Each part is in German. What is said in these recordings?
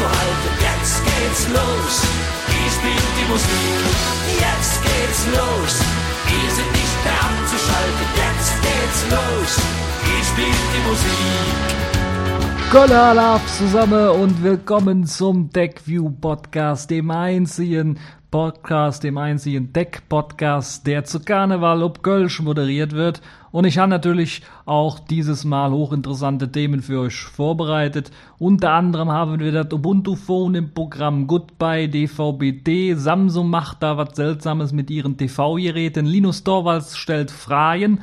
abzuhalten. Jetzt geht's los, ich spiel die Musik. Jetzt geht's los, wir sind nicht mehr abzuschalten. Jetzt geht's los, ich spiel die Musik. Kolala zusammen und willkommen zum TechView Podcast, dem einzigen Podcast, dem einzigen Tech-Podcast, der zu Karneval ob Kölsch moderiert wird. Und ich habe natürlich auch dieses Mal hochinteressante Themen für euch vorbereitet. Unter anderem haben wir das Ubuntu Phone im Programm Goodbye DVB-T. Samsung macht da was Seltsames mit ihren TV-Geräten. Linus Torvalds stellt Fragen.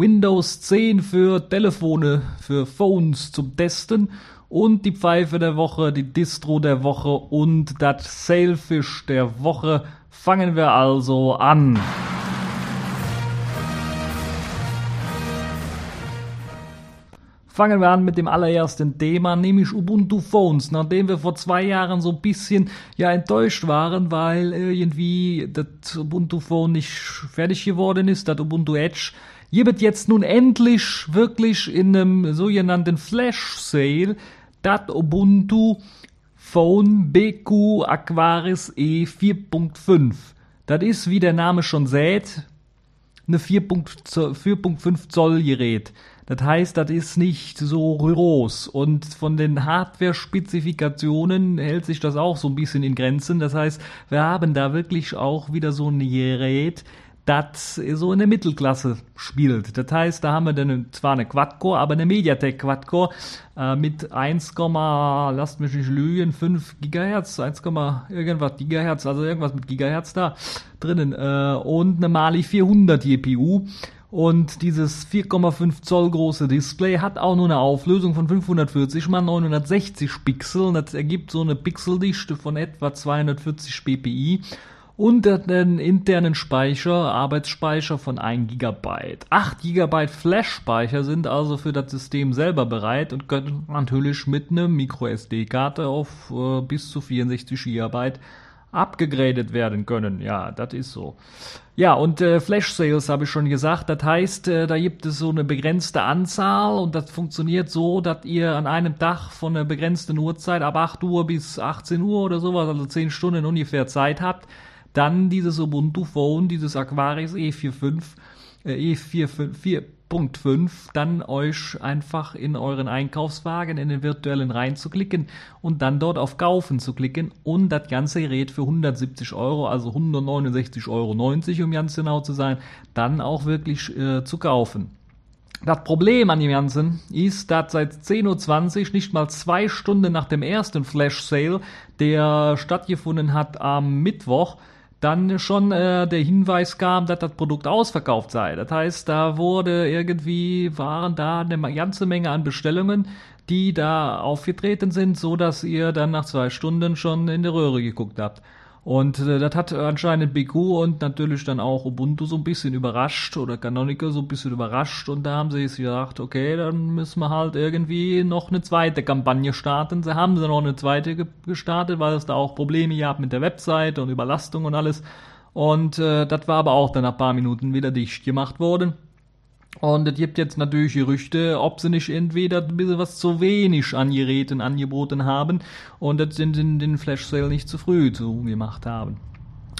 Windows 10 für Telefone, für Phones zum Testen und die Pfeife der Woche, die Distro der Woche und das Sailfish der Woche. Fangen wir also an. Fangen wir an mit dem allerersten Thema, nämlich Ubuntu Phones. Nachdem wir vor zwei Jahren so ein bisschen ja enttäuscht waren, weil irgendwie das Ubuntu Phone nicht fertig geworden ist, das Ubuntu Edge hier wird jetzt nun endlich wirklich in einem sogenannten Flash Sale das Ubuntu Phone BQ Aquaris E 4.5. Das ist, wie der Name schon sät, eine 4.5 Zoll Gerät. Das heißt, das ist nicht so groß und von den Hardware-Spezifikationen hält sich das auch so ein bisschen in Grenzen. Das heißt, wir haben da wirklich auch wieder so ein Gerät, das so in der Mittelklasse spielt. Das heißt, da haben wir dann zwar eine Quad-Core, aber eine MediaTek Quad-Core äh, mit 1, lasst mich nicht lügen, 5 Gigahertz, 1, irgendwas Gigahertz, also irgendwas mit Gigahertz da drinnen äh, und eine Mali 400 GPU. Und dieses 4,5 Zoll große Display hat auch nur eine Auflösung von 540 mal 960 Pixel. Das ergibt so eine Pixeldichte von etwa 240 ppi und einen internen Speicher, Arbeitsspeicher von 1 GB. 8 GB Flash-Speicher sind also für das System selber bereit und können natürlich mit einer MicroSD-Karte auf äh, bis zu 64 GB abgegradet werden können. Ja, das ist so. Ja, und äh, Flash Sales habe ich schon gesagt. Das heißt, äh, da gibt es so eine begrenzte Anzahl und das funktioniert so, dass ihr an einem Tag von einer begrenzten Uhrzeit ab 8 Uhr bis 18 Uhr oder sowas, also 10 Stunden ungefähr Zeit habt, dann dieses Ubuntu Phone, dieses Aquaris E45, äh, E4.5, dann euch einfach in euren Einkaufswagen in den virtuellen reinzuklicken und dann dort auf Kaufen zu klicken und das ganze Gerät für 170 Euro, also 169,90 Euro, um ganz genau zu sein, dann auch wirklich äh, zu kaufen. Das Problem an dem Ganzen ist, dass seit 10.20 Uhr, nicht mal zwei Stunden nach dem ersten Flash Sale, der stattgefunden hat am Mittwoch, dann schon äh, der Hinweis kam, dass das Produkt ausverkauft sei. Das heißt, da wurde irgendwie, waren da eine ganze Menge an Bestellungen, die da aufgetreten sind, so dass ihr dann nach zwei Stunden schon in der Röhre geguckt habt. Und äh, das hat anscheinend BQ und natürlich dann auch Ubuntu so ein bisschen überrascht oder Canonical so ein bisschen überrascht und da haben sie sich gedacht, okay, dann müssen wir halt irgendwie noch eine zweite Kampagne starten. Sie haben sie noch eine zweite ge gestartet, weil es da auch Probleme gab mit der Website und Überlastung und alles. Und äh, das war aber auch dann nach paar Minuten wieder dicht gemacht worden. Und es gibt jetzt natürlich Gerüchte, ob sie nicht entweder ein bisschen was zu wenig an Geräten angeboten haben und das in den Flash Sale nicht zu früh zu gemacht haben.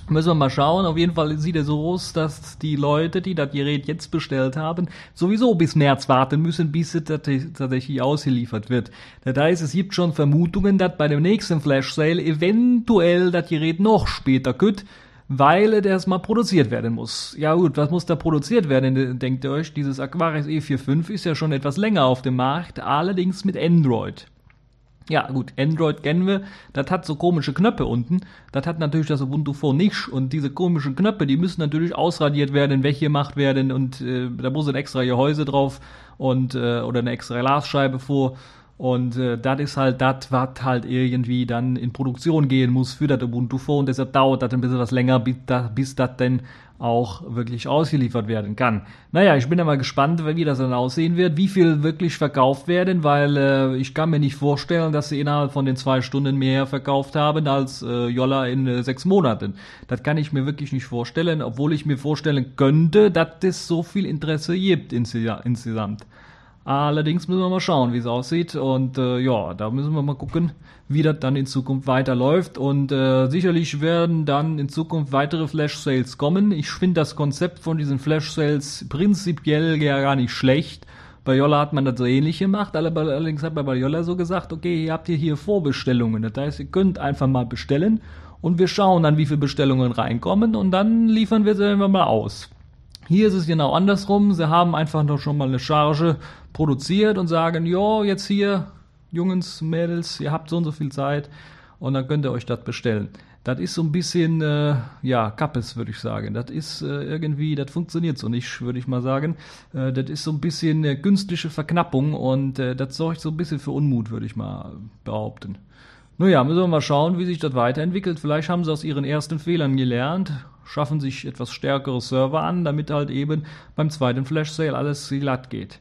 Müssen wir mal schauen. Auf jeden Fall sieht es so aus, dass die Leute, die das Gerät jetzt bestellt haben, sowieso bis März warten müssen, bis es tatsächlich ausgeliefert wird. Das heißt, es gibt schon Vermutungen, dass bei dem nächsten Flash Sale eventuell das Gerät noch später kütt weil er erstmal produziert werden muss. Ja gut, was muss da produziert werden, denkt ihr euch? Dieses Aquaris E45 ist ja schon etwas länger auf dem Markt, allerdings mit Android. Ja gut, Android kennen wir, das hat so komische Knöpfe unten, das hat natürlich das Ubuntu Phone nicht und diese komischen Knöpfe, die müssen natürlich ausradiert werden, welche gemacht werden und äh, da muss ein extra Gehäuse drauf und äh, oder eine extra Glasscheibe vor und äh, das ist halt das, was halt irgendwie dann in Produktion gehen muss für das Ubuntu Phone. Deshalb dauert das ein bisschen was länger, bis das, denn auch wirklich ausgeliefert werden kann. Naja, ich bin ja mal gespannt, wie das dann aussehen wird, wie viel wirklich verkauft werden, weil äh, ich kann mir nicht vorstellen, dass sie innerhalb von den zwei Stunden mehr verkauft haben als äh, Jolla in äh, sechs Monaten. Das kann ich mir wirklich nicht vorstellen, obwohl ich mir vorstellen könnte, dass es so viel Interesse gibt insgesamt. Allerdings müssen wir mal schauen, wie es aussieht. Und äh, ja, da müssen wir mal gucken, wie das dann in Zukunft weiterläuft. Und äh, sicherlich werden dann in Zukunft weitere Flash-Sales kommen. Ich finde das Konzept von diesen Flash-Sales prinzipiell ja gar nicht schlecht. Bei Jolla hat man das so ähnlich gemacht, allerdings hat man bei Jolla so gesagt, okay, ihr habt hier Vorbestellungen. Das heißt, ihr könnt einfach mal bestellen und wir schauen dann, wie viele Bestellungen reinkommen und dann liefern wir sie einfach mal aus. Hier ist es genau andersrum. Sie haben einfach noch schon mal eine Charge produziert und sagen, jo, jetzt hier, Jungs, Mädels, ihr habt so und so viel Zeit und dann könnt ihr euch das bestellen. Das ist so ein bisschen, äh, ja, Kappes, würde ich sagen. Das ist äh, irgendwie, das funktioniert so nicht, würde ich mal sagen. Äh, das ist so ein bisschen äh, künstliche Verknappung und äh, das sorgt so ein bisschen für Unmut, würde ich mal behaupten. Naja, müssen wir mal schauen, wie sich das weiterentwickelt. Vielleicht haben sie aus ihren ersten Fehlern gelernt, schaffen sich etwas stärkere Server an, damit halt eben beim zweiten Flash Sale alles glatt geht.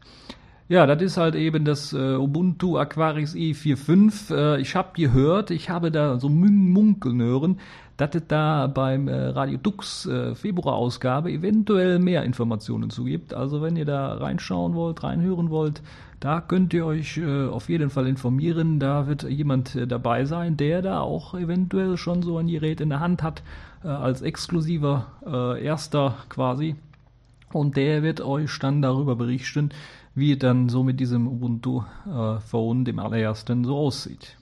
Ja, das ist halt eben das äh, Ubuntu Aquaris i4.5. Äh, ich habe gehört, ich habe da so munkeln hören, dass es da beim äh, Radio Dux äh, Februar-Ausgabe eventuell mehr Informationen zu gibt. Also wenn ihr da reinschauen wollt, reinhören wollt, da könnt ihr euch äh, auf jeden Fall informieren. Da wird jemand dabei sein, der da auch eventuell schon so ein Gerät in der Hand hat, als exklusiver Erster quasi. Und der wird euch dann darüber berichten, wie dann so mit diesem Ubuntu äh, Phone, dem allerersten, so aussieht.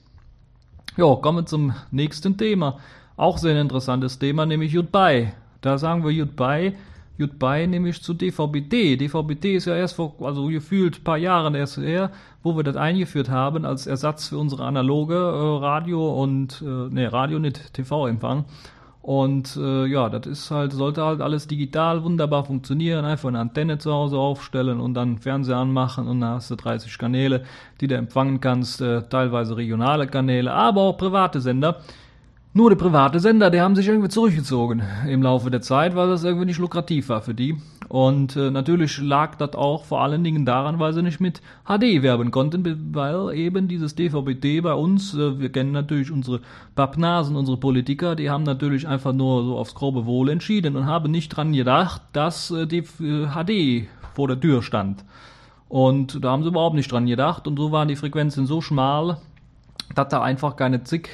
Ja, kommen wir zum nächsten Thema. Auch sehr interessantes Thema, nämlich Goodbye. Da sagen wir Goodbye Goodbye nämlich zu DVB-T. DVB-T ist ja erst vor, also gefühlt ein paar Jahren erst her, wo wir das eingeführt haben als Ersatz für unsere analoge äh, Radio und, äh, ne, Radio nicht TV-Empfang. Und äh, ja, das ist halt, sollte halt alles digital wunderbar funktionieren. Einfach eine Antenne zu Hause aufstellen und dann Fernseher anmachen und dann hast du 30 Kanäle, die du empfangen kannst, äh, teilweise regionale Kanäle, aber auch private Sender. Nur die private Sender, die haben sich irgendwie zurückgezogen im Laufe der Zeit, weil das irgendwie nicht lukrativ war für die. Und äh, natürlich lag das auch vor allen Dingen daran, weil sie nicht mit HD werben konnten, weil eben dieses DVB-T bei uns, äh, wir kennen natürlich unsere Pappnasen, unsere Politiker, die haben natürlich einfach nur so aufs grobe Wohl entschieden und haben nicht dran gedacht, dass äh, die HD äh, vor der Tür stand. Und da haben sie überhaupt nicht dran gedacht und so waren die Frequenzen so schmal, dass da einfach keine zig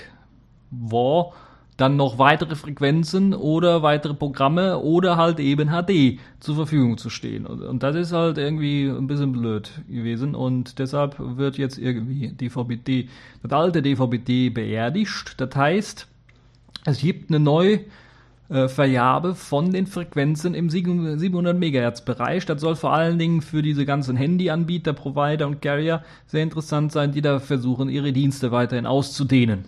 war dann noch weitere Frequenzen oder weitere Programme oder halt eben HD zur Verfügung zu stehen. Und das ist halt irgendwie ein bisschen blöd gewesen und deshalb wird jetzt irgendwie DVB-T, das alte DVB-T beerdigt. Das heißt, es gibt eine neue äh, von den Frequenzen im 700 MHz Bereich. Das soll vor allen Dingen für diese ganzen Handyanbieter, Provider und Carrier sehr interessant sein, die da versuchen, ihre Dienste weiterhin auszudehnen.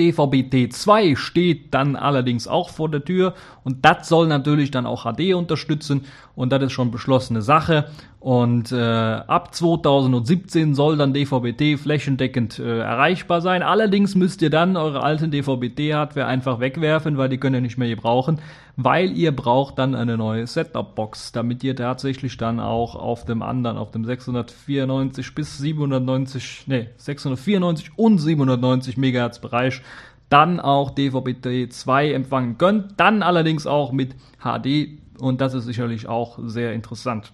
DVB-T2 steht dann allerdings auch vor der Tür. Und das soll natürlich dann auch HD unterstützen und das ist schon beschlossene Sache und äh, ab 2017 soll dann DVB-T flächendeckend äh, erreichbar sein. Allerdings müsst ihr dann eure alten DVB-T-Hardware einfach wegwerfen, weil die könnt ihr nicht mehr gebrauchen, weil ihr braucht dann eine neue Setup-Box, damit ihr tatsächlich dann auch auf dem anderen, auf dem 694 bis 790, nee, 694 und 790 MHz Bereich dann auch DVB-T2 empfangen könnt, dann allerdings auch mit HD und das ist sicherlich auch sehr interessant.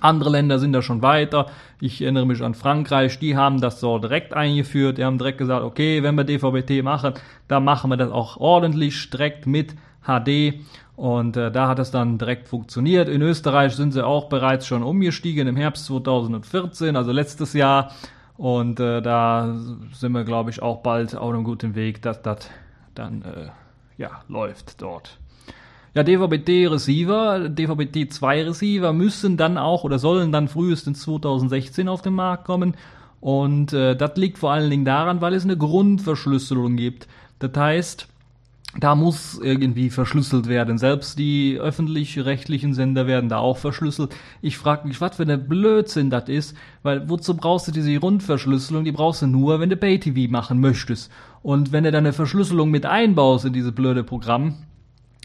Andere Länder sind da schon weiter. Ich erinnere mich an Frankreich, die haben das so direkt eingeführt. Die haben direkt gesagt, okay, wenn wir DVB-T machen, dann machen wir das auch ordentlich, direkt mit HD. Und äh, da hat es dann direkt funktioniert. In Österreich sind sie auch bereits schon umgestiegen im Herbst 2014, also letztes Jahr. Und äh, da sind wir, glaube ich, auch bald auf einem guten Weg, dass das dann äh, ja, läuft dort. Ja, DVB-T-Receiver, DVB-T2-Receiver müssen dann auch oder sollen dann frühestens 2016 auf den Markt kommen. Und äh, das liegt vor allen Dingen daran, weil es eine Grundverschlüsselung gibt. Das heißt, da muss irgendwie verschlüsselt werden. Selbst die öffentlich-rechtlichen Sender werden da auch verschlüsselt. Ich frage mich, was für eine Blödsinn das ist, weil wozu brauchst du diese Grundverschlüsselung? Die brauchst du nur, wenn du Pay-TV machen möchtest. Und wenn du dann eine Verschlüsselung mit einbaust in diese blöde Programm,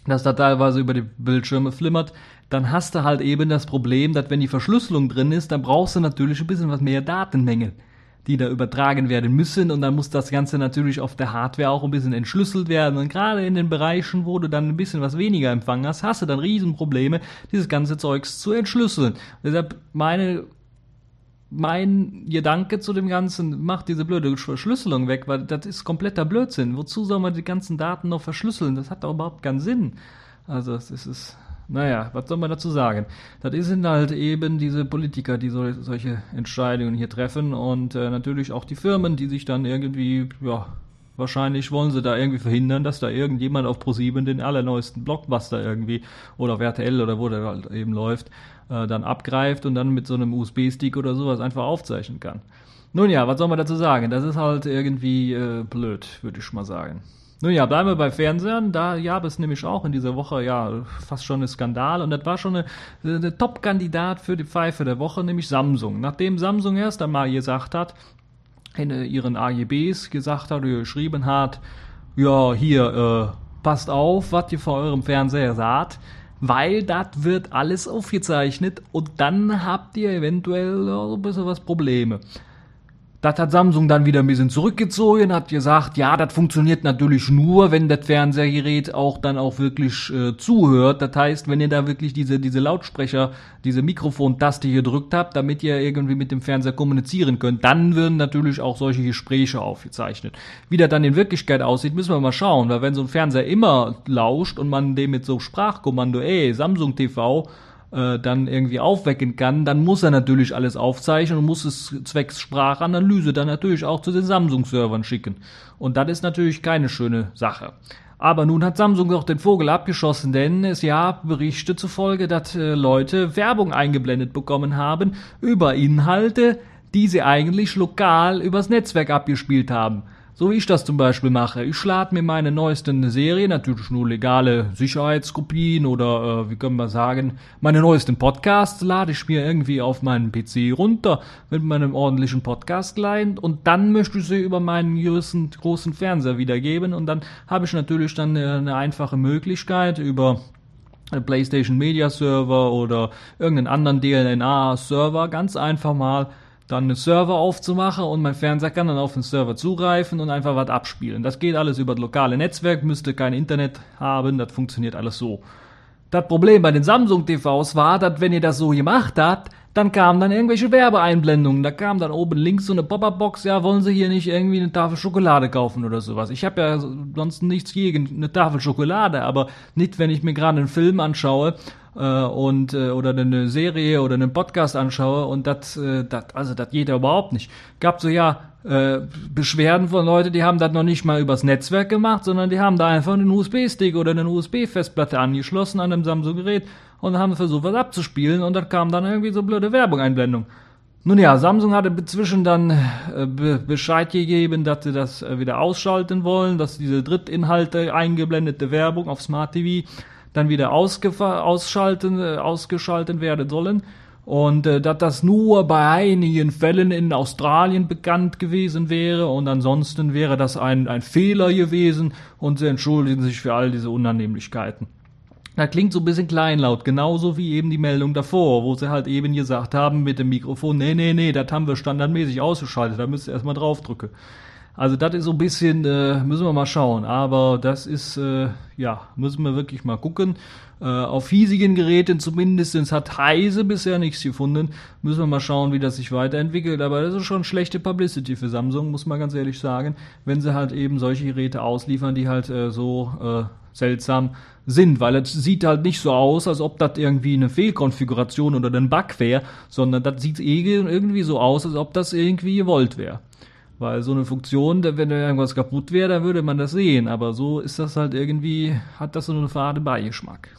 dass da teilweise über die Bildschirme flimmert, dann hast du halt eben das Problem, dass wenn die Verschlüsselung drin ist, dann brauchst du natürlich ein bisschen was mehr Datenmenge, die da übertragen werden müssen und dann muss das Ganze natürlich auf der Hardware auch ein bisschen entschlüsselt werden und gerade in den Bereichen, wo du dann ein bisschen was weniger empfangen hast, hast du dann Riesenprobleme, dieses ganze Zeugs zu entschlüsseln. deshalb meine mein Gedanke zu dem Ganzen, macht diese blöde Verschlüsselung weg, weil das ist kompletter Blödsinn. Wozu soll man die ganzen Daten noch verschlüsseln? Das hat doch überhaupt keinen Sinn. Also, es ist, naja, was soll man dazu sagen? Das sind halt eben diese Politiker, die so, solche Entscheidungen hier treffen und äh, natürlich auch die Firmen, die sich dann irgendwie, ja, wahrscheinlich wollen sie da irgendwie verhindern, dass da irgendjemand auf ProSieben den allerneuesten Blockbuster irgendwie oder auf RTL oder wo der halt eben läuft, äh, dann abgreift und dann mit so einem USB-Stick oder sowas einfach aufzeichnen kann. Nun ja, was soll man dazu sagen? Das ist halt irgendwie äh, blöd, würde ich mal sagen. Nun ja, bleiben wir bei Fernsehern. Da gab es nämlich auch in dieser Woche ja fast schon ein Skandal und das war schon eine, eine Top-Kandidat für die Pfeife der Woche, nämlich Samsung. Nachdem Samsung erst einmal gesagt hat, in ihren AGBs gesagt hat oder geschrieben hat, ja, hier, äh, passt auf, was ihr vor eurem Fernseher sagt, weil das wird alles aufgezeichnet und dann habt ihr eventuell so ein bisschen was Probleme. Das hat Samsung dann wieder ein bisschen zurückgezogen, hat gesagt, ja, das funktioniert natürlich nur, wenn das Fernsehgerät auch dann auch wirklich äh, zuhört. Das heißt, wenn ihr da wirklich diese, diese Lautsprecher, diese Mikrofontaste hier gedrückt habt, damit ihr irgendwie mit dem Fernseher kommunizieren könnt, dann würden natürlich auch solche Gespräche aufgezeichnet. Wie das dann in Wirklichkeit aussieht, müssen wir mal schauen, weil wenn so ein Fernseher immer lauscht und man dem mit so Sprachkommando, ey, Samsung TV, äh, dann irgendwie aufwecken kann, dann muss er natürlich alles aufzeichnen und muss es zwecks Sprachanalyse dann natürlich auch zu den Samsung-Servern schicken. Und das ist natürlich keine schöne Sache. Aber nun hat Samsung doch den Vogel abgeschossen, denn es gab Berichte zufolge, dass äh, Leute Werbung eingeblendet bekommen haben über Inhalte, die sie eigentlich lokal übers Netzwerk abgespielt haben. So wie ich das zum Beispiel mache. Ich lade mir meine neuesten Serien, natürlich nur legale Sicherheitskopien oder äh, wie können wir sagen, meine neuesten Podcasts lade ich mir irgendwie auf meinen PC runter mit meinem ordentlichen Podcast-Client und dann möchte ich sie über meinen großen, großen Fernseher wiedergeben und dann habe ich natürlich dann eine, eine einfache Möglichkeit über PlayStation Media Server oder irgendeinen anderen DLNA Server ganz einfach mal dann einen Server aufzumachen und mein Fernseher kann dann auf den Server zugreifen und einfach was abspielen. Das geht alles über das lokale Netzwerk, müsste kein Internet haben, das funktioniert alles so. Das Problem bei den Samsung TVs war, dass wenn ihr das so gemacht habt, dann kamen dann irgendwelche Werbeeinblendungen. Da kam dann oben links so eine Pop-up-Box, ja, wollen Sie hier nicht irgendwie eine Tafel Schokolade kaufen oder sowas. Ich habe ja sonst nichts gegen eine Tafel Schokolade, aber nicht, wenn ich mir gerade einen Film anschaue äh, und äh, oder eine Serie oder einen Podcast anschaue und das äh, das also das geht ja überhaupt nicht. Gab so ja äh, Beschwerden von Leuten, die haben das noch nicht mal übers Netzwerk gemacht, sondern die haben da einfach einen USB-Stick oder eine USB-Festplatte angeschlossen an einem Samsung-Gerät und haben versucht, was abzuspielen und dann kam dann irgendwie so blöde Werbung-Einblendung. Nun ja, Samsung hatte inzwischen dann äh, Bescheid gegeben, dass sie das äh, wieder ausschalten wollen, dass diese Drittinhalte eingeblendete Werbung auf Smart TV dann wieder ausschalten, äh, ausgeschaltet werden sollen. Und äh, dass das nur bei einigen Fällen in Australien bekannt gewesen wäre und ansonsten wäre das ein, ein Fehler gewesen und sie entschuldigen sich für all diese Unannehmlichkeiten. Das klingt so ein bisschen kleinlaut, genauso wie eben die Meldung davor, wo sie halt eben gesagt haben mit dem Mikrofon, nee, nee, nee, das haben wir standardmäßig ausgeschaltet, da müsst ihr erstmal draufdrücken. Also das ist so ein bisschen, äh, müssen wir mal schauen. Aber das ist, äh, ja, müssen wir wirklich mal gucken. Äh, auf hiesigen Geräten zumindest hat Heise bisher nichts gefunden. Müssen wir mal schauen, wie das sich weiterentwickelt. Aber das ist schon schlechte Publicity für Samsung, muss man ganz ehrlich sagen, wenn sie halt eben solche Geräte ausliefern, die halt äh, so äh, seltsam sind, weil es sieht halt nicht so aus, als ob das irgendwie eine Fehlkonfiguration oder ein Bug wäre, sondern das sieht irgendwie so aus, als ob das irgendwie gewollt wäre. Weil so eine Funktion, wenn da irgendwas kaputt wäre, dann würde man das sehen. Aber so ist das halt irgendwie, hat das so einen faden Beigeschmack.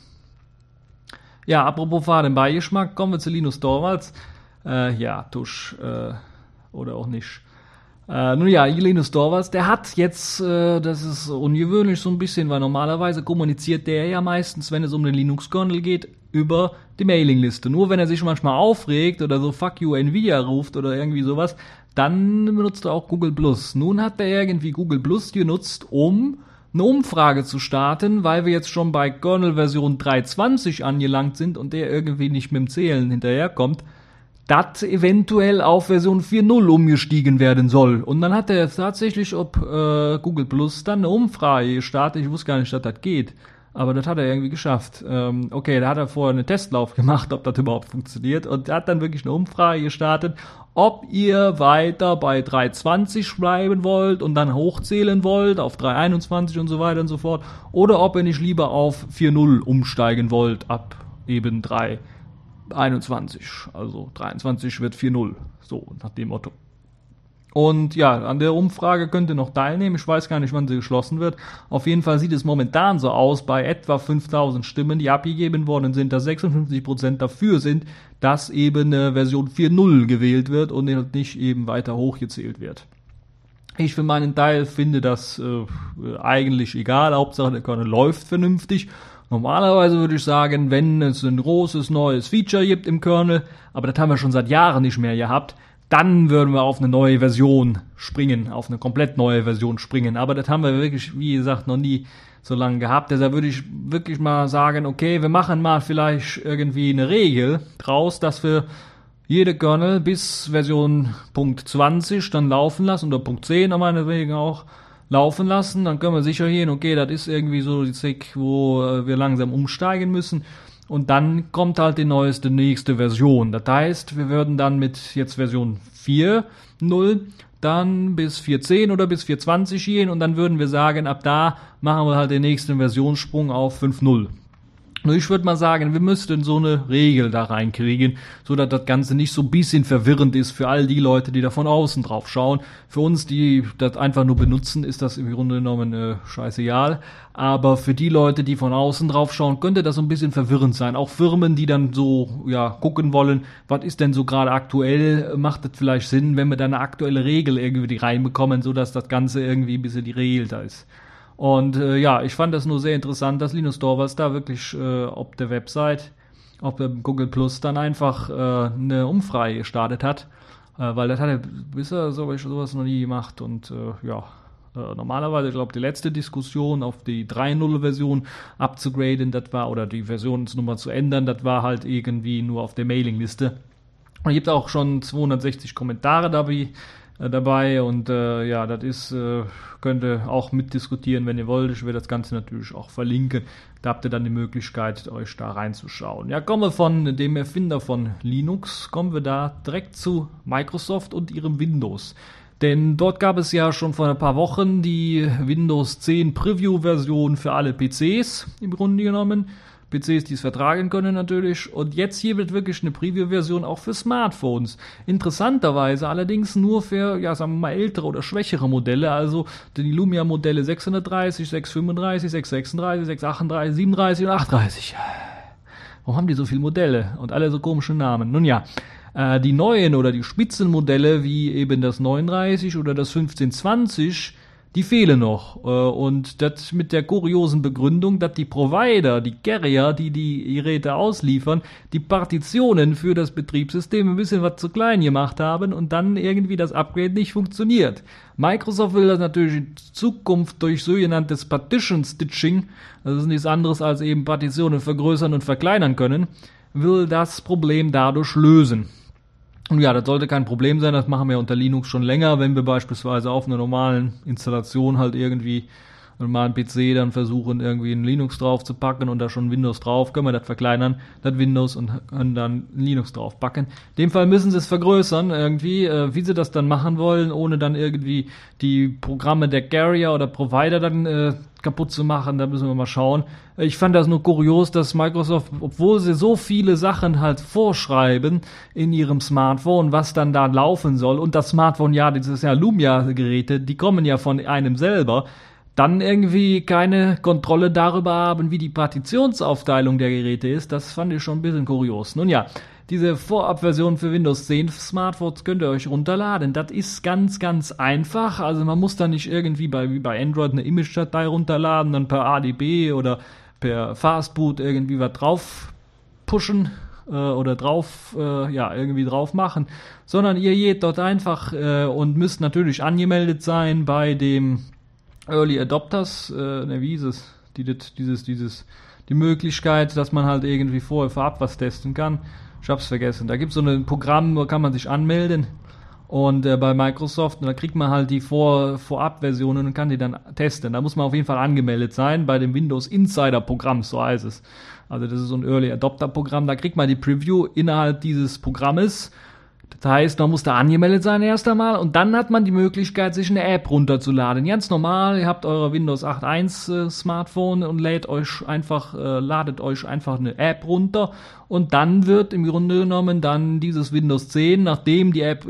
Ja, apropos faden Beigeschmack, kommen wir zu Linus Torvalds. Äh, ja, Tusch, äh, oder auch nicht. Äh, nun ja, Linus Torvalds, der hat jetzt, äh, das ist ungewöhnlich so ein bisschen, weil normalerweise kommuniziert der ja meistens, wenn es um den Linux-Kernel geht, über die Mailingliste. Nur wenn er sich manchmal aufregt oder so Fuck you Nvidia ruft oder irgendwie sowas, dann benutzt er auch Google Plus. Nun hat er irgendwie Google Plus genutzt, um eine Umfrage zu starten, weil wir jetzt schon bei Kernel Version 3.20 angelangt sind und der irgendwie nicht mit dem Zählen hinterherkommt, dass eventuell auf Version 4.0 umgestiegen werden soll. Und dann hat er tatsächlich ob äh, Google Plus dann eine Umfrage gestartet. Ich wusste gar nicht, dass das geht. Aber das hat er irgendwie geschafft. Ähm, okay, da hat er vorher einen Testlauf gemacht, ob das überhaupt funktioniert. Und hat dann wirklich eine Umfrage gestartet, ob ihr weiter bei 320 bleiben wollt und dann hochzählen wollt auf 321 und so weiter und so fort. Oder ob ihr nicht lieber auf 4.0 umsteigen wollt ab eben 321. Also 23 wird 4.0. So, nach dem Motto. Und ja, an der Umfrage könnt ihr noch teilnehmen. Ich weiß gar nicht, wann sie geschlossen wird. Auf jeden Fall sieht es momentan so aus, bei etwa 5000 Stimmen, die abgegeben worden sind, dass 56% dafür sind, dass eben äh, Version 4.0 gewählt wird und nicht eben weiter hochgezählt wird. Ich für meinen Teil finde das äh, eigentlich egal. Hauptsache der Kernel läuft vernünftig. Normalerweise würde ich sagen, wenn es ein großes neues Feature gibt im Kernel, aber das haben wir schon seit Jahren nicht mehr gehabt, dann würden wir auf eine neue Version springen, auf eine komplett neue Version springen. Aber das haben wir wirklich, wie gesagt, noch nie so lange gehabt. Deshalb würde ich wirklich mal sagen, okay, wir machen mal vielleicht irgendwie eine Regel draus, dass wir jede Kernel bis Version Punkt 20 dann laufen lassen oder Punkt 10 meinetwegen auch laufen lassen. Dann können wir sicher gehen, okay, das ist irgendwie so die Zick, wo äh, wir langsam umsteigen müssen. Und dann kommt halt die neueste, nächste Version. Das heißt, wir würden dann mit jetzt Version 4.0 dann bis 4.10 oder bis 4.20 gehen und dann würden wir sagen, ab da machen wir halt den nächsten Versionssprung auf 5.0. Nur ich würde mal sagen, wir müssten so eine Regel da reinkriegen, so dass das Ganze nicht so ein bisschen verwirrend ist für all die Leute, die da von außen drauf schauen. Für uns, die das einfach nur benutzen, ist das im Grunde genommen äh, scheißegal. Aber für die Leute, die von außen drauf schauen, könnte das so ein bisschen verwirrend sein. Auch Firmen, die dann so, ja, gucken wollen, was ist denn so gerade aktuell, macht das vielleicht Sinn, wenn wir da eine aktuelle Regel irgendwie reinbekommen, so dass das Ganze irgendwie ein bisschen die Regel da ist. Und äh, ja, ich fand das nur sehr interessant, dass Linus Torvalds da wirklich äh, auf der Website, auf dem Google Plus dann einfach äh, eine Umfrage gestartet hat, äh, weil das hat er bisher sowas, sowas noch nie gemacht. Und äh, ja, äh, normalerweise, ich glaube, die letzte Diskussion auf die 3.0-Version abzugraden, das war, oder die Versionsnummer zu ändern, das war halt irgendwie nur auf der Mailingliste. Es gibt auch schon 260 Kommentare dabei, dabei und äh, ja, das ist, äh, könnt ihr auch mitdiskutieren, wenn ihr wollt. Ich werde das Ganze natürlich auch verlinken. Da habt ihr dann die Möglichkeit, euch da reinzuschauen. Ja, kommen wir von dem Erfinder von Linux, kommen wir da direkt zu Microsoft und ihrem Windows. Denn dort gab es ja schon vor ein paar Wochen die Windows 10 Preview-Version für alle PCs im Grunde genommen. PCs, die es vertragen können natürlich. Und jetzt hier wird wirklich eine Preview-Version auch für Smartphones. Interessanterweise allerdings nur für, ja, sagen wir mal, ältere oder schwächere Modelle. Also die Lumia-Modelle 630, 635, 636, 638, 37 und 38. Warum haben die so viele Modelle und alle so komische Namen? Nun ja, äh, die neuen oder die Spitzenmodelle wie eben das 39 oder das 1520 die fehlen noch. Äh, und das mit der kuriosen Begründung, dass die Provider, die Carrier, die die Geräte ausliefern, die Partitionen für das Betriebssystem ein bisschen was zu klein gemacht haben und dann irgendwie das Upgrade nicht funktioniert. Microsoft will das natürlich in Zukunft durch sogenanntes Partition Stitching, das ist nichts anderes als eben Partitionen vergrößern und verkleinern können, will das Problem dadurch lösen. Und ja, das sollte kein Problem sein, das machen wir unter Linux schon länger, wenn wir beispielsweise auf einer normalen Installation halt irgendwie normalen PC dann versuchen, irgendwie ein Linux drauf zu packen und da schon Windows drauf, können wir das verkleinern, das Windows und können dann Linux drauf packen. In dem Fall müssen sie es vergrößern irgendwie, äh, wie sie das dann machen wollen, ohne dann irgendwie die Programme der Carrier oder Provider dann äh, kaputt zu machen, da müssen wir mal schauen. Ich fand das nur kurios, dass Microsoft, obwohl sie so viele Sachen halt vorschreiben in ihrem Smartphone, was dann da laufen soll, und das Smartphone, ja, ist ja Lumia-Geräte, die kommen ja von einem selber, dann irgendwie keine Kontrolle darüber haben, wie die Partitionsaufteilung der Geräte ist, das fand ich schon ein bisschen kurios. Nun ja, diese Vorabversion für Windows 10 Smartphones könnt ihr euch runterladen. Das ist ganz, ganz einfach. Also man muss da nicht irgendwie bei, wie bei Android eine Image-Datei runterladen, dann per ADB oder per Fastboot irgendwie was drauf pushen äh, oder drauf, äh, ja, irgendwie drauf machen, sondern ihr geht dort einfach äh, und müsst natürlich angemeldet sein bei dem Early Adopters, äh, ne, wie hieß es? Die, dieses, dieses, die Möglichkeit, dass man halt irgendwie vorher vorab was testen kann. Ich hab's vergessen. Da gibt's so ein Programm, wo kann man sich anmelden. und äh, bei Microsoft, da kriegt man halt die Vor Vorab-Versionen und kann die dann testen. Da muss man auf jeden Fall angemeldet sein bei dem Windows Insider Programm, so heißt es. Also das ist so ein Early Adopter Programm. Da kriegt man die Preview innerhalb dieses Programmes das heißt, man muss da angemeldet sein erst einmal und dann hat man die Möglichkeit, sich eine App runterzuladen. Ganz normal, ihr habt eure Windows 8.1 äh, Smartphone und lädt euch einfach, äh, ladet euch einfach eine App runter und dann wird im Grunde genommen dann dieses Windows 10, nachdem die App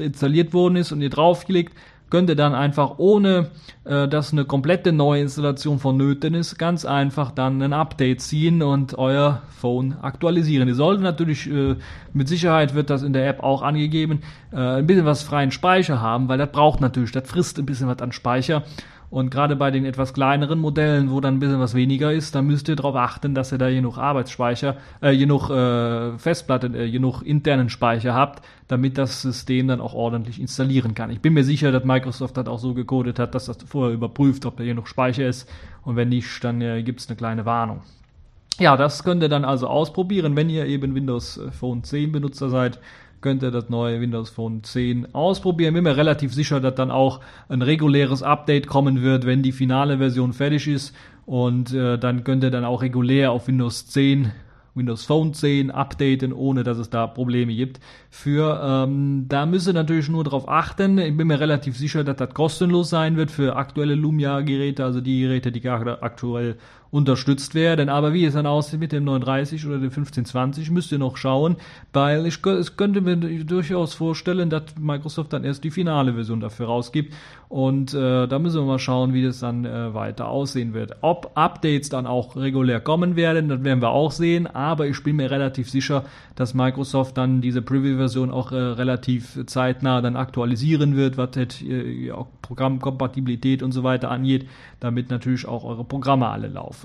installiert worden ist und ihr draufklickt, könnt ihr dann einfach ohne, äh, dass eine komplette Neuinstallation vonnöten ist, ganz einfach dann ein Update ziehen und euer Phone aktualisieren. Ihr solltet natürlich, äh, mit Sicherheit wird das in der App auch angegeben, äh, ein bisschen was freien Speicher haben, weil das braucht natürlich, das frisst ein bisschen was an Speicher. Und gerade bei den etwas kleineren Modellen, wo dann ein bisschen was weniger ist, da müsst ihr darauf achten, dass ihr da genug Arbeitsspeicher, äh, genug äh, Festplatte, äh, genug internen Speicher habt, damit das System dann auch ordentlich installieren kann. Ich bin mir sicher, dass Microsoft das auch so gecodet hat, dass das vorher überprüft, ob da genug Speicher ist. Und wenn nicht, dann äh, gibt es eine kleine Warnung. Ja, das könnt ihr dann also ausprobieren, wenn ihr eben Windows Phone 10 Benutzer seid könnt ihr das neue Windows Phone 10 ausprobieren. Bin mir relativ sicher, dass dann auch ein reguläres Update kommen wird, wenn die finale Version fertig ist. Und äh, dann könnt ihr dann auch regulär auf Windows 10 Windows Phone 10 updaten, ohne dass es da Probleme gibt. Für ähm, da müsst ihr natürlich nur darauf achten. Ich bin mir relativ sicher, dass das kostenlos sein wird für aktuelle Lumia-Geräte, also die Geräte, die gerade aktuell unterstützt werden. Aber wie es dann aussieht mit dem 39 oder dem 1520, müsst ihr noch schauen, weil ich es könnte mir durchaus vorstellen, dass Microsoft dann erst die finale Version dafür rausgibt. Und äh, da müssen wir mal schauen, wie das dann äh, weiter aussehen wird. Ob Updates dann auch regulär kommen werden, das werden wir auch sehen. Aber ich bin mir relativ sicher, dass Microsoft dann diese Preview-Version auch äh, relativ zeitnah dann aktualisieren wird, was das, äh, Programmkompatibilität und so weiter angeht, damit natürlich auch eure Programme alle laufen.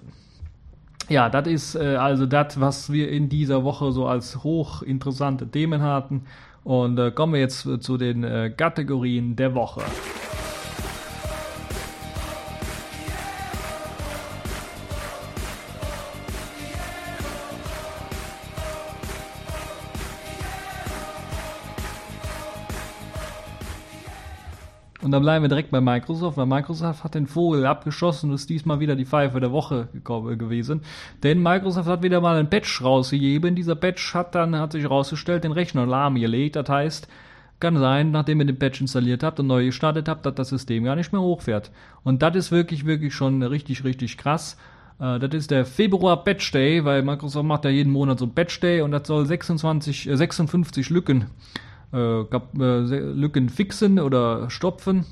Ja, das ist äh, also das, was wir in dieser Woche so als hochinteressante Themen hatten. Und äh, kommen wir jetzt zu den äh, Kategorien der Woche. Und dann bleiben wir direkt bei Microsoft, weil Microsoft hat den Vogel abgeschossen und ist diesmal wieder die Pfeife der Woche gewesen. Denn Microsoft hat wieder mal einen Patch rausgegeben. Dieser Patch hat dann, hat sich herausgestellt, den Rechner lahmgelegt. Das heißt, kann sein, nachdem ihr den Patch installiert habt und neu gestartet habt, dass das System gar nicht mehr hochfährt. Und das ist wirklich, wirklich schon richtig, richtig krass. Äh, das ist der Februar Patch Day, weil Microsoft macht ja jeden Monat so ein Patch Day und das soll 26, äh, 56 Lücken äh, äh, Lücken fixen oder stopfen.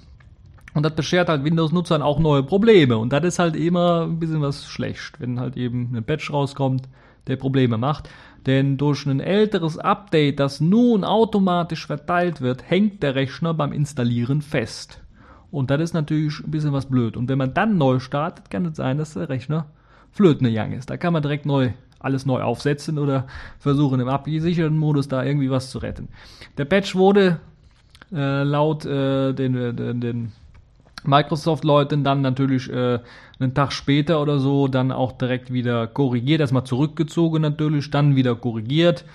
Und das beschert halt Windows-Nutzern auch neue Probleme. Und das ist halt immer ein bisschen was schlecht, wenn halt eben ein Patch rauskommt, der Probleme macht. Denn durch ein älteres Update, das nun automatisch verteilt wird, hängt der Rechner beim Installieren fest. Und das ist natürlich ein bisschen was blöd. Und wenn man dann neu startet, kann es sein, dass der Rechner flöten gegangen ist. Da kann man direkt neu alles neu aufsetzen oder versuchen im abgesicherten Modus da irgendwie was zu retten. Der Patch wurde äh, laut äh, den, äh, den, den Microsoft-Leuten dann natürlich äh, einen Tag später oder so dann auch direkt wieder korrigiert, erstmal zurückgezogen natürlich, dann wieder korrigiert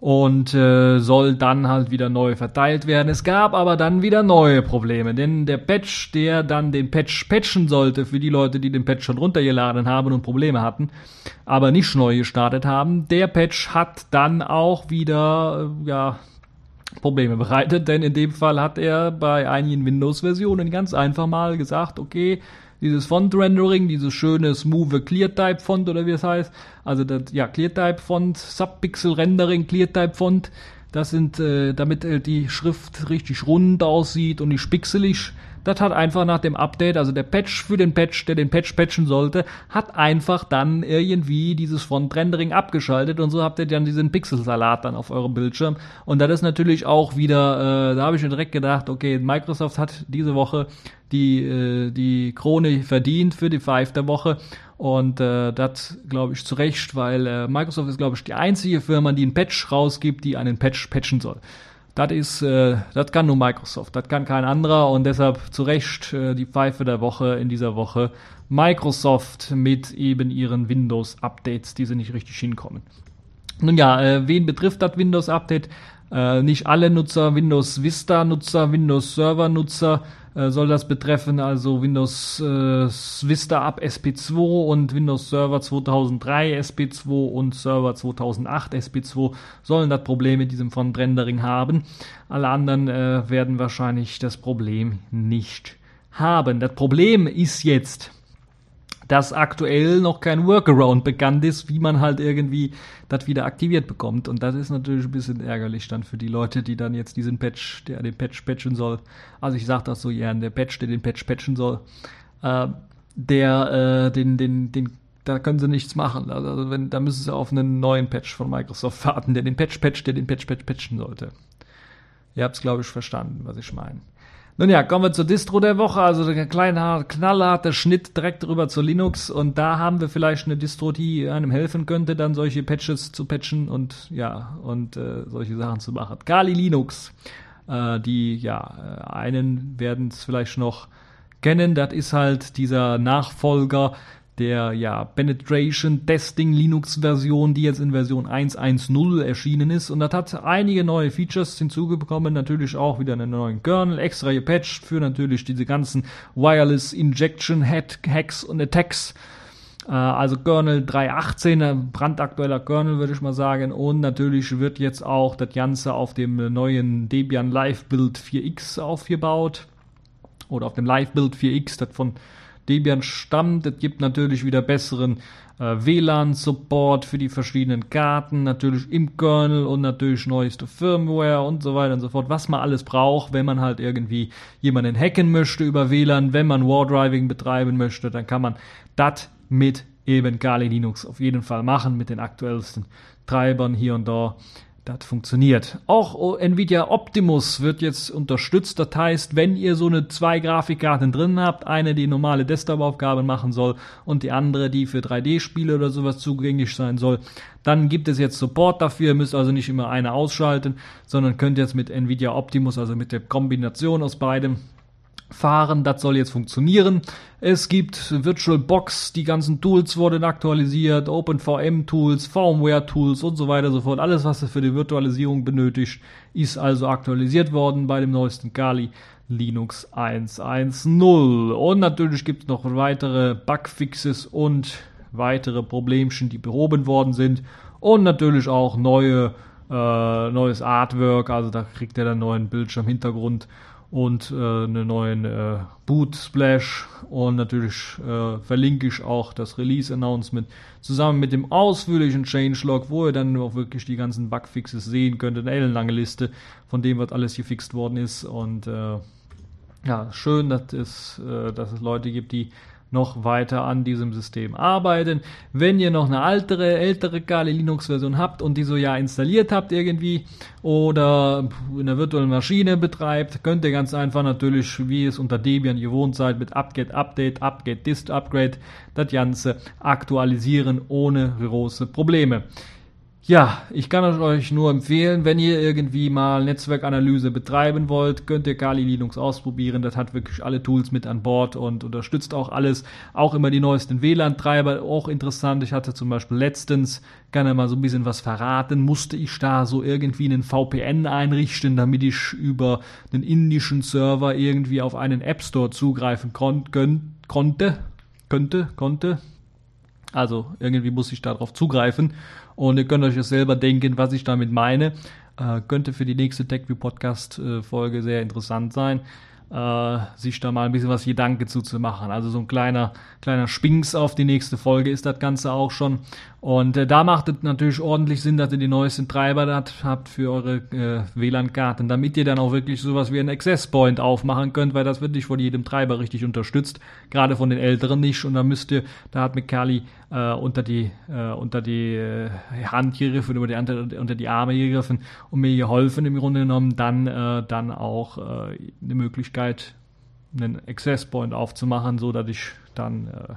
und äh, soll dann halt wieder neu verteilt werden. Es gab aber dann wieder neue Probleme, denn der Patch, der dann den Patch patchen sollte für die Leute, die den Patch schon runtergeladen haben und Probleme hatten, aber nicht neu gestartet haben, der Patch hat dann auch wieder äh, ja Probleme bereitet, denn in dem Fall hat er bei einigen Windows-Versionen ganz einfach mal gesagt, okay, dieses Font-Rendering, dieses schöne smooth Clear-Type-Font oder wie es heißt, also das, ja, Clear-Type-Font, Subpixel-Rendering, Clear-Type-Font, das sind, äh, damit äh, die Schrift richtig rund aussieht und nicht pixelig, das hat einfach nach dem Update, also der Patch für den Patch, der den Patch patchen sollte, hat einfach dann irgendwie dieses Front-Rendering abgeschaltet und so habt ihr dann diesen Pixelsalat dann auf eurem Bildschirm. Und das ist natürlich auch wieder, äh, da habe ich mir direkt gedacht, okay, Microsoft hat diese Woche die, äh, die Krone verdient für die Five der Woche. Und äh, das glaube ich zu Recht, weil äh, Microsoft ist, glaube ich, die einzige Firma, die einen Patch rausgibt, die einen Patch patchen soll. Das ist, äh, das kann nur Microsoft, das kann kein anderer und deshalb zu Recht äh, die Pfeife der Woche in dieser Woche Microsoft mit eben ihren Windows-Updates, die sie nicht richtig hinkommen. Nun ja, äh, wen betrifft das Windows-Update? Äh, nicht alle Nutzer, Windows Vista Nutzer, Windows Server Nutzer äh, soll das betreffen, also Windows äh, Vista ab SP2 und Windows Server 2003 SP2 und Server 2008 SP2 sollen das Problem mit diesem Font Rendering haben. Alle anderen äh, werden wahrscheinlich das Problem nicht haben. Das Problem ist jetzt, dass aktuell noch kein Workaround bekannt ist, wie man halt irgendwie das wieder aktiviert bekommt. Und das ist natürlich ein bisschen ärgerlich dann für die Leute, die dann jetzt diesen Patch, der den Patch patchen soll. Also ich sage das so gern, der Patch, der den Patch patchen soll, äh, der äh, den, den, den da können sie nichts machen. Also wenn, da müssen sie auf einen neuen Patch von Microsoft warten, der den Patch patcht, der den Patch patch patchen sollte. Ihr habt es, glaube ich, verstanden, was ich meine. Nun ja, kommen wir zur Distro der Woche, also der kleine knallharte Schnitt direkt rüber zu Linux und da haben wir vielleicht eine Distro, die einem helfen könnte, dann solche Patches zu patchen und ja, und äh, solche Sachen zu machen. Kali Linux, äh, die ja, äh, einen werden es vielleicht noch kennen, das ist halt dieser Nachfolger der ja, Penetration Testing Linux Version, die jetzt in Version 1.1.0 erschienen ist. Und das hat einige neue Features hinzugekommen. Natürlich auch wieder einen neuen Kernel, extra gepatcht für natürlich diese ganzen Wireless Injection Hacks und Attacks. Äh, also Kernel 3.18, brandaktueller Kernel würde ich mal sagen. Und natürlich wird jetzt auch das Ganze auf dem neuen Debian Live Build 4X aufgebaut. Oder auf dem Live Build 4X, das von Debian stammt. Es gibt natürlich wieder besseren äh, WLAN-Support für die verschiedenen Karten, natürlich im Kernel und natürlich neueste Firmware und so weiter und so fort, was man alles braucht, wenn man halt irgendwie jemanden hacken möchte über WLAN, wenn man Wardriving betreiben möchte, dann kann man das mit eben Kali Linux auf jeden Fall machen, mit den aktuellsten Treibern hier und da. Das funktioniert. Auch Nvidia Optimus wird jetzt unterstützt. Das heißt, wenn ihr so eine zwei Grafikkarten drin habt, eine, die normale Desktop-Aufgaben machen soll und die andere, die für 3D-Spiele oder sowas zugänglich sein soll, dann gibt es jetzt Support dafür. Ihr müsst also nicht immer eine ausschalten, sondern könnt jetzt mit Nvidia Optimus, also mit der Kombination aus beidem, fahren. Das soll jetzt funktionieren. Es gibt VirtualBox, die ganzen Tools wurden aktualisiert, OpenVM-Tools, VMware-Tools und so weiter und so fort. Alles, was ihr für die Virtualisierung benötigt, ist also aktualisiert worden bei dem neuesten Kali Linux 1.1.0. Und natürlich gibt es noch weitere Bugfixes und weitere Problemchen, die behoben worden sind. Und natürlich auch neue, äh, neues Artwork, also da kriegt ihr dann neuen Bildschirmhintergrund und äh, einen neuen äh, Boot Splash. Und natürlich äh, verlinke ich auch das Release Announcement zusammen mit dem ausführlichen Changelog, wo ihr dann auch wirklich die ganzen Bugfixes sehen könnt, eine ellenlange Liste von dem, was alles gefixt worden ist. Und äh, ja, schön, dass es, äh, dass es Leute gibt, die noch weiter an diesem System arbeiten. Wenn ihr noch eine ältere, ältere Kali Linux Version habt und die so ja installiert habt irgendwie oder in der virtuellen Maschine betreibt, könnt ihr ganz einfach natürlich, wie es unter Debian gewohnt seid, mit Upget Update, Upget Dist Upgrade das Ganze aktualisieren ohne große Probleme. Ja, ich kann euch nur empfehlen, wenn ihr irgendwie mal Netzwerkanalyse betreiben wollt, könnt ihr Kali Linux ausprobieren. Das hat wirklich alle Tools mit an Bord und unterstützt auch alles. Auch immer die neuesten WLAN-Treiber, auch interessant. Ich hatte zum Beispiel letztens, kann er mal so ein bisschen was verraten, musste ich da so irgendwie einen VPN einrichten, damit ich über einen indischen Server irgendwie auf einen App Store zugreifen kon konnte, könnte, konnte. Also irgendwie muss ich darauf zugreifen. Und ihr könnt euch das selber denken, was ich damit meine. Äh, könnte für die nächste TechView Podcast Folge sehr interessant sein äh, sich da mal ein bisschen was Gedanke zuzumachen. Also so ein kleiner, kleiner Spinks auf die nächste Folge ist das Ganze auch schon. Und äh, da macht es natürlich ordentlich Sinn, dass ihr die neuesten Treiber habt für eure äh, WLAN-Karten, damit ihr dann auch wirklich sowas wie einen Access Point aufmachen könnt, weil das wird nicht von jedem Treiber richtig unterstützt, gerade von den älteren nicht. Und da müsst ihr, da hat Mikali äh, unter die, äh, unter die äh, Hand gegriffen, über die, unter die Arme gegriffen und mir geholfen im Grunde genommen, dann, äh, dann auch äh, eine Möglichkeit, einen Access Point aufzumachen, so dass ich dann äh,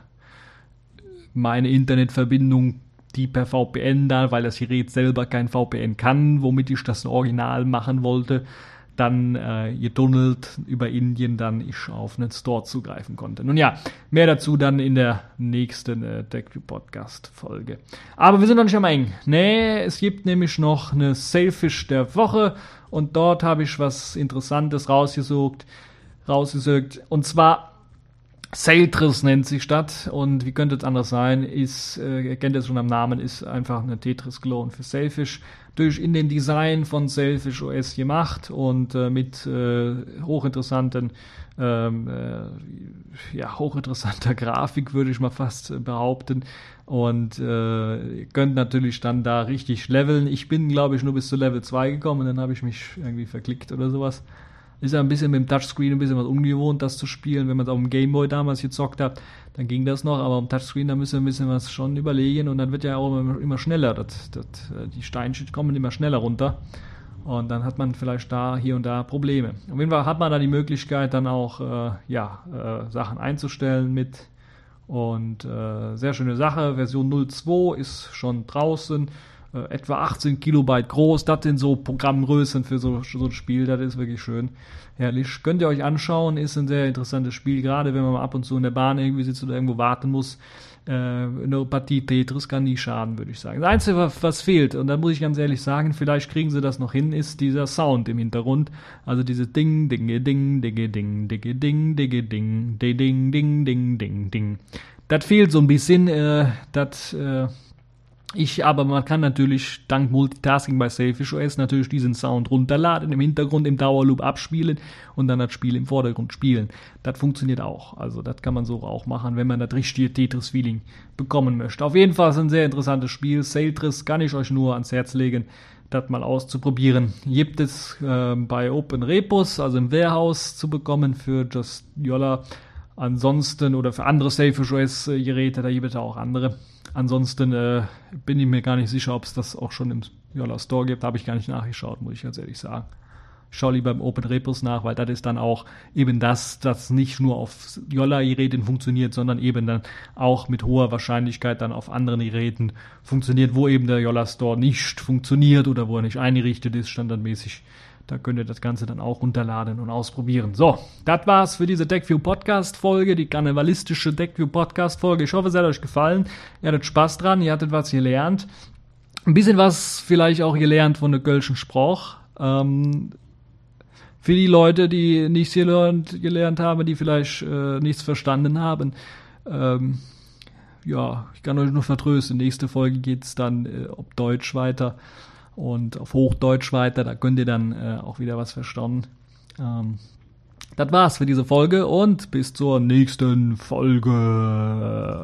meine Internetverbindung die per VPN da, weil das Gerät selber kein VPN kann, womit ich das Original machen wollte, dann äh, getunnelt über Indien dann ich auf einen Store zugreifen konnte. Nun ja, mehr dazu dann in der nächsten äh, TechView Podcast Folge. Aber wir sind noch nicht am eng. Nee, es gibt nämlich noch eine Sailfish der Woche und dort habe ich was Interessantes rausgesucht, rausgesucht und zwar Sailtris nennt sich Stadt und wie könnte es anders sein, ist, äh, ihr kennt es schon am Namen, ist einfach eine Tetris-Klon für Sailfish. Durch in den Design von Sailfish OS gemacht und äh, mit äh, hochinteressanten, ähm, äh, ja, hochinteressanter Grafik, würde ich mal fast behaupten. Und äh, ihr könnt natürlich dann da richtig leveln. Ich bin, glaube ich, nur bis zu Level 2 gekommen dann habe ich mich irgendwie verklickt oder sowas. Ist ja ein bisschen mit dem Touchscreen ein bisschen was ungewohnt, das zu spielen. Wenn man es auf dem Gameboy damals gezockt hat, dann ging das noch, aber am Touchscreen, da müssen wir ein bisschen was schon überlegen und dann wird ja auch immer, immer schneller. Das, das, die Steinchen kommen immer schneller runter. Und dann hat man vielleicht da hier und da Probleme. Auf jeden Fall hat man da die Möglichkeit, dann auch äh, ja, äh, Sachen einzustellen mit. Und äh, sehr schöne Sache. Version 02 ist schon draußen äh, etwa 18 Kilobyte groß. Das sind so Programmgrößen für so, so ein Spiel. Das ist wirklich schön. Herrlich. Könnt ihr euch anschauen. Ist ein sehr interessantes Spiel. Gerade wenn man ab und zu in der Bahn irgendwie sitzt oder irgendwo warten muss. Äh, eine Partie Tetris kann nie schaden, würde ich sagen. Das Einzige, was, was fehlt, und da muss ich ganz ehrlich sagen, vielleicht kriegen sie das noch hin, ist dieser Sound im Hintergrund. Also diese Ding, Dinge, Ding, Dinge, Ding, Dinge, Ding, Dinge, Ding, Ding, Ding, Ding, Ding, Ding, Ding. Das fehlt so ein bisschen. Äh, das äh, ich, aber man kann natürlich dank Multitasking bei Selfish OS natürlich diesen Sound runterladen, im Hintergrund im Dauerloop abspielen und dann das Spiel im Vordergrund spielen. Das funktioniert auch. Also das kann man so auch machen, wenn man das richtige Tetris-Feeling bekommen möchte. Auf jeden Fall ist ein sehr interessantes Spiel. Sailtris kann ich euch nur ans Herz legen, das mal auszuprobieren. Gibt es äh, bei Open Repos, also im Warehouse zu bekommen für Just Yolla. Ansonsten oder für andere Selfish OS Geräte, da gibt es auch andere. Ansonsten äh, bin ich mir gar nicht sicher, ob es das auch schon im Yola Store gibt. Habe ich gar nicht nachgeschaut, muss ich ganz ehrlich sagen. Ich schaue lieber im Open Repos nach, weil das ist dann auch eben das, das nicht nur auf Yola-Geräten funktioniert, sondern eben dann auch mit hoher Wahrscheinlichkeit dann auf anderen Geräten funktioniert, wo eben der Yola Store nicht funktioniert oder wo er nicht eingerichtet ist, standardmäßig. Da könnt ihr das Ganze dann auch runterladen und ausprobieren. So, das war's für diese TechView Podcast Folge, die karnevalistische TechView Podcast Folge. Ich hoffe, es hat euch gefallen. Ihr hattet Spaß dran, ihr hattet was gelernt. Ein bisschen was vielleicht auch gelernt von der Kölschen Spruch. Ähm, für die Leute, die nichts gelernt, gelernt haben, die vielleicht äh, nichts verstanden haben. Ähm, ja, ich kann euch nur vertrösten. Nächste Folge geht's dann äh, ob Deutsch weiter und auf Hochdeutsch weiter. Da könnt ihr dann äh, auch wieder was verstanden. Ähm, das war's für diese Folge und bis zur nächsten Folge.